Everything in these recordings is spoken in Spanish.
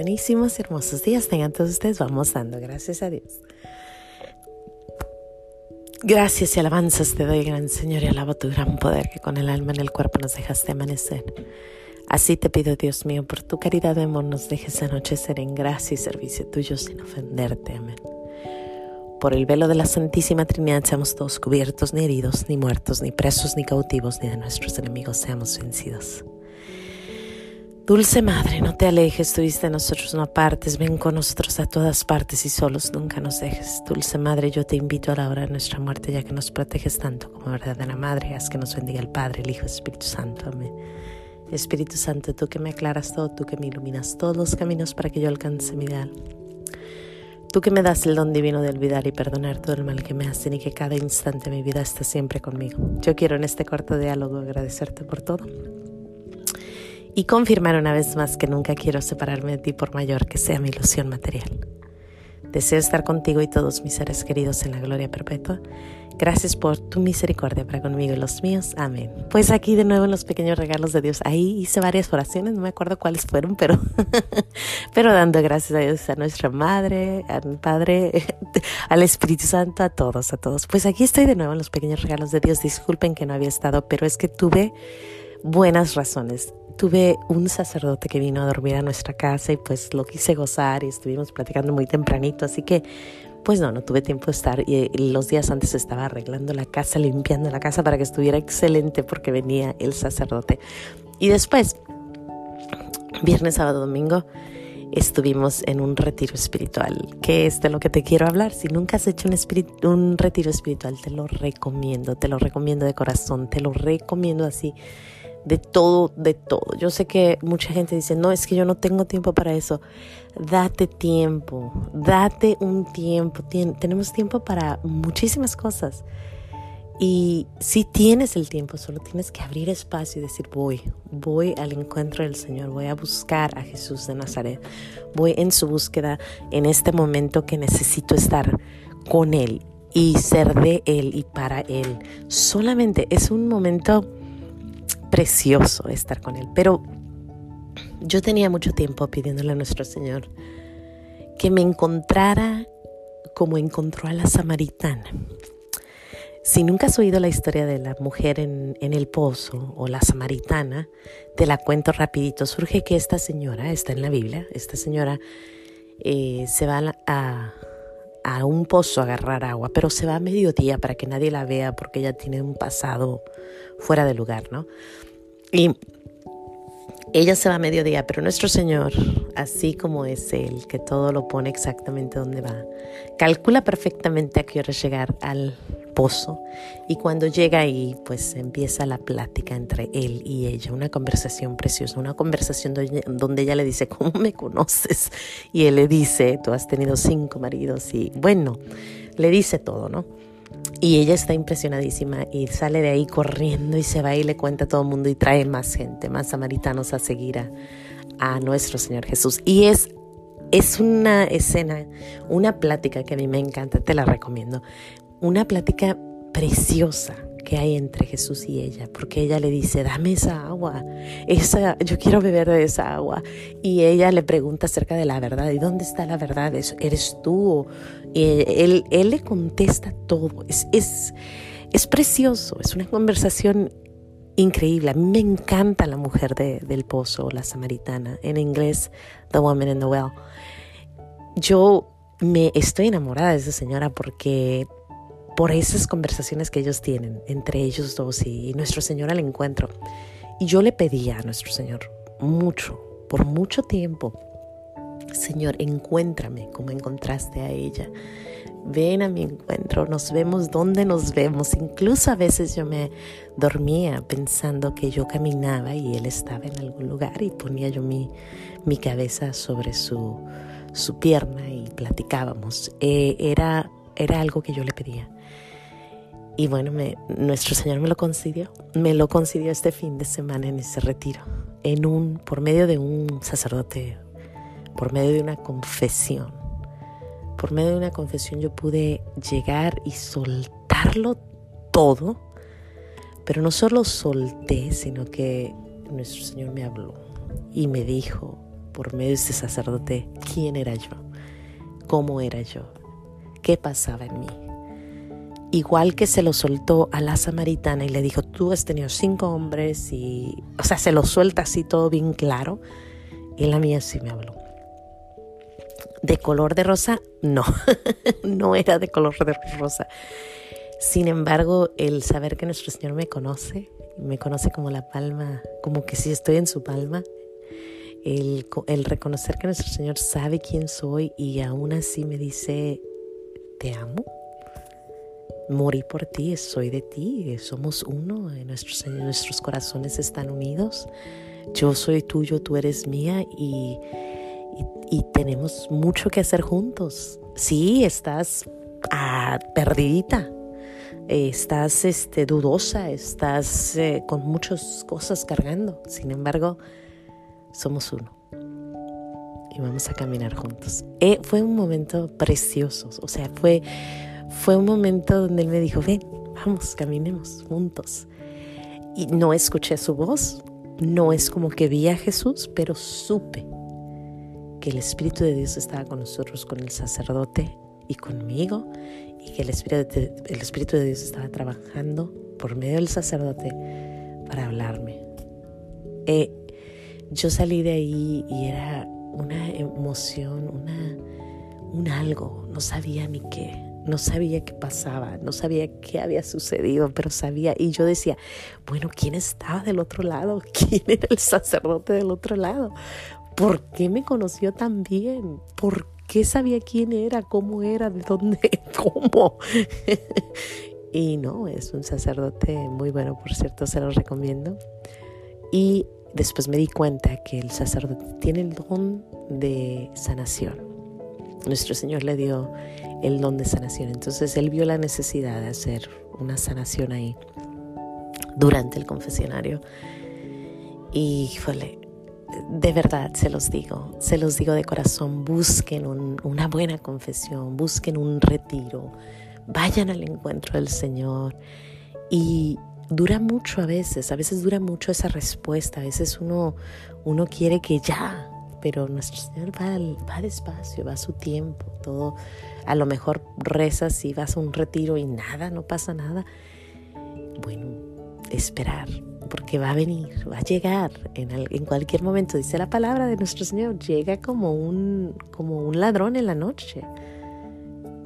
buenísimos hermosos días tengan todos ustedes. Vamos dando gracias a Dios. Gracias y alabanzas te doy, gran Señor, y alabo tu gran poder que con el alma en el cuerpo nos dejaste amanecer. Así te pido, Dios mío, por tu caridad de amor nos dejes anochecer en gracia y servicio tuyo sin ofenderte. Amén. Por el velo de la Santísima Trinidad seamos todos cubiertos, ni heridos, ni muertos, ni presos, ni cautivos, ni de nuestros enemigos seamos vencidos. Dulce Madre, no te alejes, tuviste de nosotros no apartes, ven con nosotros a todas partes y solos nunca nos dejes. Dulce Madre, yo te invito a la hora de nuestra muerte, ya que nos proteges tanto como verdadera Madre, haz que nos bendiga el Padre, el Hijo el Espíritu Santo. Amén. Espíritu Santo, tú que me aclaras todo, tú que me iluminas todos los caminos para que yo alcance mi ideal. Tú que me das el don divino de olvidar y perdonar todo el mal que me hacen y que cada instante de mi vida está siempre conmigo. Yo quiero en este corto diálogo agradecerte por todo y confirmar una vez más que nunca quiero separarme de ti por mayor que sea mi ilusión material. Deseo estar contigo y todos mis seres queridos en la gloria perpetua. Gracias por tu misericordia para conmigo y los míos. Amén. Pues aquí de nuevo en los pequeños regalos de Dios. Ahí hice varias oraciones, no me acuerdo cuáles fueron, pero, pero dando gracias a Dios, a nuestra Madre, al Padre, al Espíritu Santo, a todos, a todos. Pues aquí estoy de nuevo en los pequeños regalos de Dios. Disculpen que no había estado, pero es que tuve buenas razones tuve un sacerdote que vino a dormir a nuestra casa y pues lo quise gozar y estuvimos platicando muy tempranito, así que pues no, no tuve tiempo de estar y, los días antes estaba arreglando la casa, limpiando la casa para que estuviera excelente porque venía el sacerdote. Y después, viernes, sábado, domingo, estuvimos en un retiro espiritual, que es de lo que te quiero hablar. Si nunca has hecho un, un retiro espiritual, te lo recomiendo, te lo recomiendo de corazón, te lo recomiendo así de todo, de todo. Yo sé que mucha gente dice, no, es que yo no tengo tiempo para eso. Date tiempo, date un tiempo. tenemos tiempo para muchísimas cosas. Y si tienes el tiempo, solo tienes que abrir espacio y decir, voy, voy al encuentro del Señor, voy a buscar a Jesús de Nazaret, voy en su búsqueda en este momento que necesito estar con Él y ser de Él y para Él. Solamente es un momento precioso estar con Él. Pero yo tenía mucho tiempo pidiéndole a nuestro Señor que me encontrara como encontró a la samaritana. Si nunca has oído la historia de la mujer en, el pozo o la samaritana, te la cuento rapidito. Surge que esta señora, está en la Biblia, esta señora eh, se va a, a un pozo agarrar agua, pero se va a mediodía para que nadie la vea porque ella tiene un pasado fuera de lugar, ¿no? Y ella se va a mediodía, pero nuestro Señor, así como es Él, que todo lo pone exactamente donde va, calcula perfectamente a qué hora llegar al pozo y cuando llega ahí pues empieza la plática entre él y ella, una conversación preciosa, una conversación donde ella le dice, ¿cómo me conoces? Y él le dice, tú has tenido cinco maridos y bueno, le dice todo, ¿no? Y ella está impresionadísima y sale de ahí corriendo y se va y le cuenta a todo el mundo y trae más gente, más samaritanos a seguir a, a nuestro Señor Jesús. Y es, es una escena, una plática que a mí me encanta, te la recomiendo. Una plática preciosa que hay entre Jesús y ella, porque ella le dice, dame esa agua, esa, yo quiero beber de esa agua. Y ella le pregunta acerca de la verdad, ¿y dónde está la verdad? ¿Eres tú? Y él, él le contesta todo, es, es, es precioso, es una conversación increíble. A mí me encanta la mujer de, del pozo, la samaritana, en inglés, The Woman in the Well. Yo me estoy enamorada de esa señora porque por esas conversaciones que ellos tienen entre ellos dos y nuestro Señor al encuentro. Y yo le pedía a nuestro Señor mucho, por mucho tiempo, Señor, encuéntrame como encontraste a ella. Ven a mi encuentro, nos vemos donde nos vemos. Incluso a veces yo me dormía pensando que yo caminaba y él estaba en algún lugar y ponía yo mi, mi cabeza sobre su, su pierna y platicábamos. Eh, era, era algo que yo le pedía. Y bueno, nuestro Señor me lo concedió. Me lo concedió este fin de semana en ese retiro, en un, por medio de un sacerdote, por medio de una confesión. Por medio de una confesión yo pude llegar y soltarlo todo, pero no solo solté, sino que nuestro Señor me habló y me dijo, por medio de ese sacerdote quién era yo, cómo era yo, qué pasaba en mí. Igual que se lo soltó a la samaritana y le dijo, tú has tenido cinco hombres y, o sea, se lo suelta así todo bien claro. Y la mía sí me habló. ¿De color de rosa? No, no era de color de rosa. Sin embargo, el saber que nuestro Señor me conoce, me conoce como la palma, como que si estoy en su palma, el, reconocer que nuestro Señor sabe quién soy y aún así me dice, te amo, morí por ti, soy de ti, somos uno, nuestros corazones están unidos, yo soy tuyo, tú eres mía y, y, tenemos mucho que hacer juntos. Sí, estás ah, perdidita, estás este, dudosa, estás eh, con muchas cosas cargando, sin embargo, somos uno y vamos a caminar juntos. Eh, fue un momento precioso, o sea, fue, fue un momento donde él me dijo, ven, vamos, caminemos juntos. Y no escuché su voz, no es como que vi a Jesús, pero supe que el Espíritu de Dios estaba con nosotros, con el sacerdote y conmigo, y que el Espíritu de, Dios estaba trabajando por medio del sacerdote para hablarme. Eh, yo salí de ahí y era una emoción, un algo, no sabía ni qué, no sabía qué pasaba, no sabía qué había sucedido, pero sabía, y yo decía, bueno, ¿quién estaba del otro lado? ¿Quién era el sacerdote del otro lado? ¿Por qué me conoció tan bien? ¿Por qué sabía quién era, cómo era, de dónde, cómo? y no, es un sacerdote muy bueno, por cierto, se lo recomiendo. Y Después me di cuenta que el sacerdote tiene el don de sanación. Nuestro Señor le dio el don de sanación. Entonces él vio la necesidad de hacer una sanación ahí durante el confesionario. Y fue, de verdad se los digo, se los digo de corazón, busquen una buena confesión, busquen un retiro, vayan al encuentro del Señor y dura mucho a veces, a veces dura mucho esa respuesta, a veces uno, uno quiere que ya, pero nuestro Señor va, va despacio, va a su tiempo, todo, a lo mejor rezas y vas a un retiro y nada, no pasa nada. Bueno, esperar, porque va a venir, va a llegar en, en cualquier momento, dice la palabra de nuestro Señor, llega como un, como un ladrón en la noche.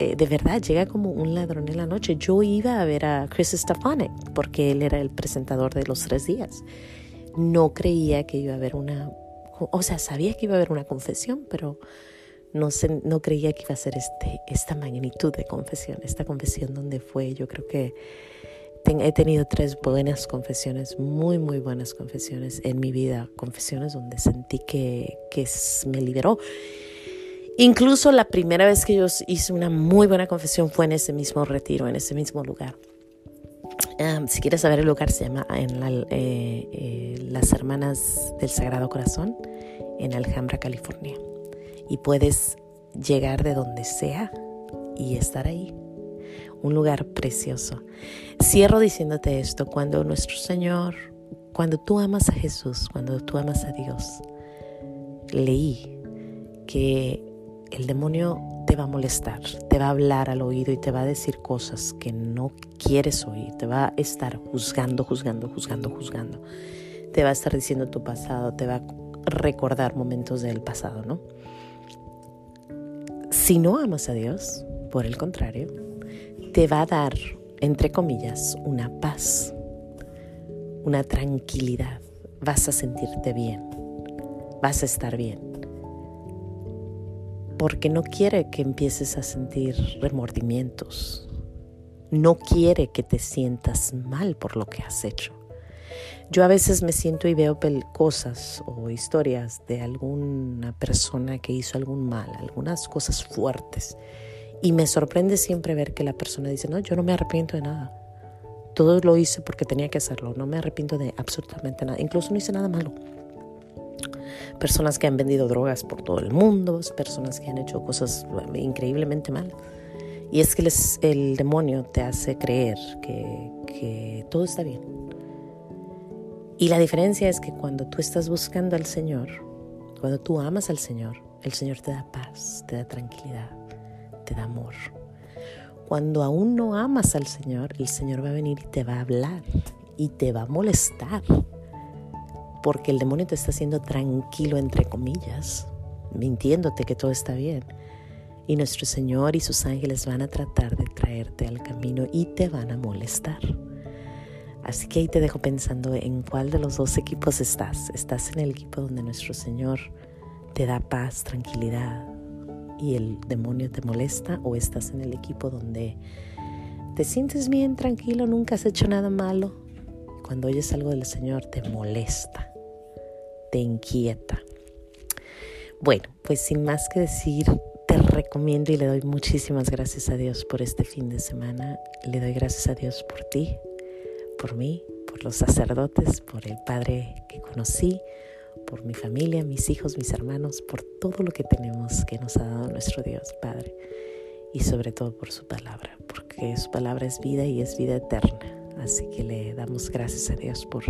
Eh, de verdad llega como un ladrón en la noche. Yo iba a ver a Chris Stefanik porque él era el presentador de los tres días. No creía que iba a haber una, o sea, sabía que iba a haber una confesión, pero no, no creía que iba a ser este, esta magnitud de confesión, esta confesión donde fue, yo creo que he tenido tres buenas confesiones, muy, muy buenas confesiones en mi vida, confesiones donde sentí que, que me liberó. Incluso la primera vez que yo hice una muy buena confesión fue en ese mismo retiro, en ese mismo lugar. si quieres saber el lugar, se llama en eh, eh, Las Hermanas del Sagrado Corazón, en Alhambra, California. Y puedes llegar de donde sea y estar ahí. Un lugar precioso. Cierro diciéndote esto, cuando nuestro Señor, cuando tú amas a Jesús, cuando tú amas a Dios, leí que el demonio te va a molestar, te va a hablar al oído y te va a decir cosas que no quieres oír, te va a estar juzgando, juzgando, juzgando, juzgando. Te va a estar diciendo tu pasado, te va a recordar momentos del pasado, ¿no? Si no amas a Dios, por el contrario, te va a dar, entre comillas, una paz, una tranquilidad. Vas a sentirte bien, vas a estar bien porque no quiere que empieces a sentir remordimientos. No quiere que te sientas mal por lo que has hecho. Yo a veces me siento y veo cosas o historias de alguna persona que hizo algún mal, algunas cosas fuertes. Y me sorprende siempre ver que la persona dice, no, yo no me arrepiento de nada. Todo lo hice porque tenía que hacerlo. No me arrepiento de absolutamente nada. Incluso no hice nada malo personas que han vendido drogas por todo el mundo, personas que han hecho cosas increíblemente mal. Y es que el demonio te hace creer que, que todo está bien. Y la diferencia es que cuando tú estás buscando al Señor, Cuando tú amas al Señor, el Señor te da paz, te da tranquilidad, te amor. Cuando aún no amas al Señor, el Señor va a venir y te va a hablar y te va a molestar. Porque el demonio te está haciendo tranquilo, entre comillas, mintiéndote que todo está bien. Y nuestro Señor y sus ángeles van a tratar de traerte al camino y te van a molestar. Así que ahí te dejo pensando en cuál de los dos equipos estás. ¿Estás en el equipo donde nuestro Señor te da paz, tranquilidad y el demonio te molesta? ¿O estás en el equipo donde te sientes bien, tranquilo, nunca has hecho nada malo? Cuando oyes algo del Señor te molesta, te inquieta. Bueno, pues sin más que decir, te recomiendo y le doy muchísimas gracias a Dios por este fin de semana. Le doy gracias a Dios por ti, por mí, por los sacerdotes, por el Padre que conocí, por mi familia, mis hijos, mis hermanos, por todo lo que tenemos que nos ha dado nuestro Dios Padre. Y sobre todo por su palabra, porque su palabra es vida y es vida eterna. Así que le damos gracias a Dios por,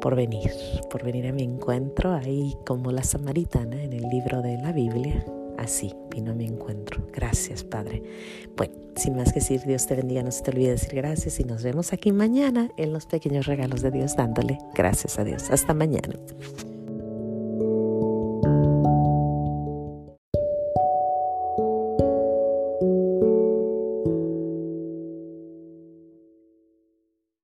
por venir, por venir a mi encuentro, ahí como la samaritana en el libro de la Biblia, así vino a mi encuentro. Gracias, Padre. Bueno, sin más que decir, Dios te bendiga, no se te olvide decir gracias y nos vemos aquí mañana en los pequeños regalos de Dios dándole gracias a Dios. Hasta mañana.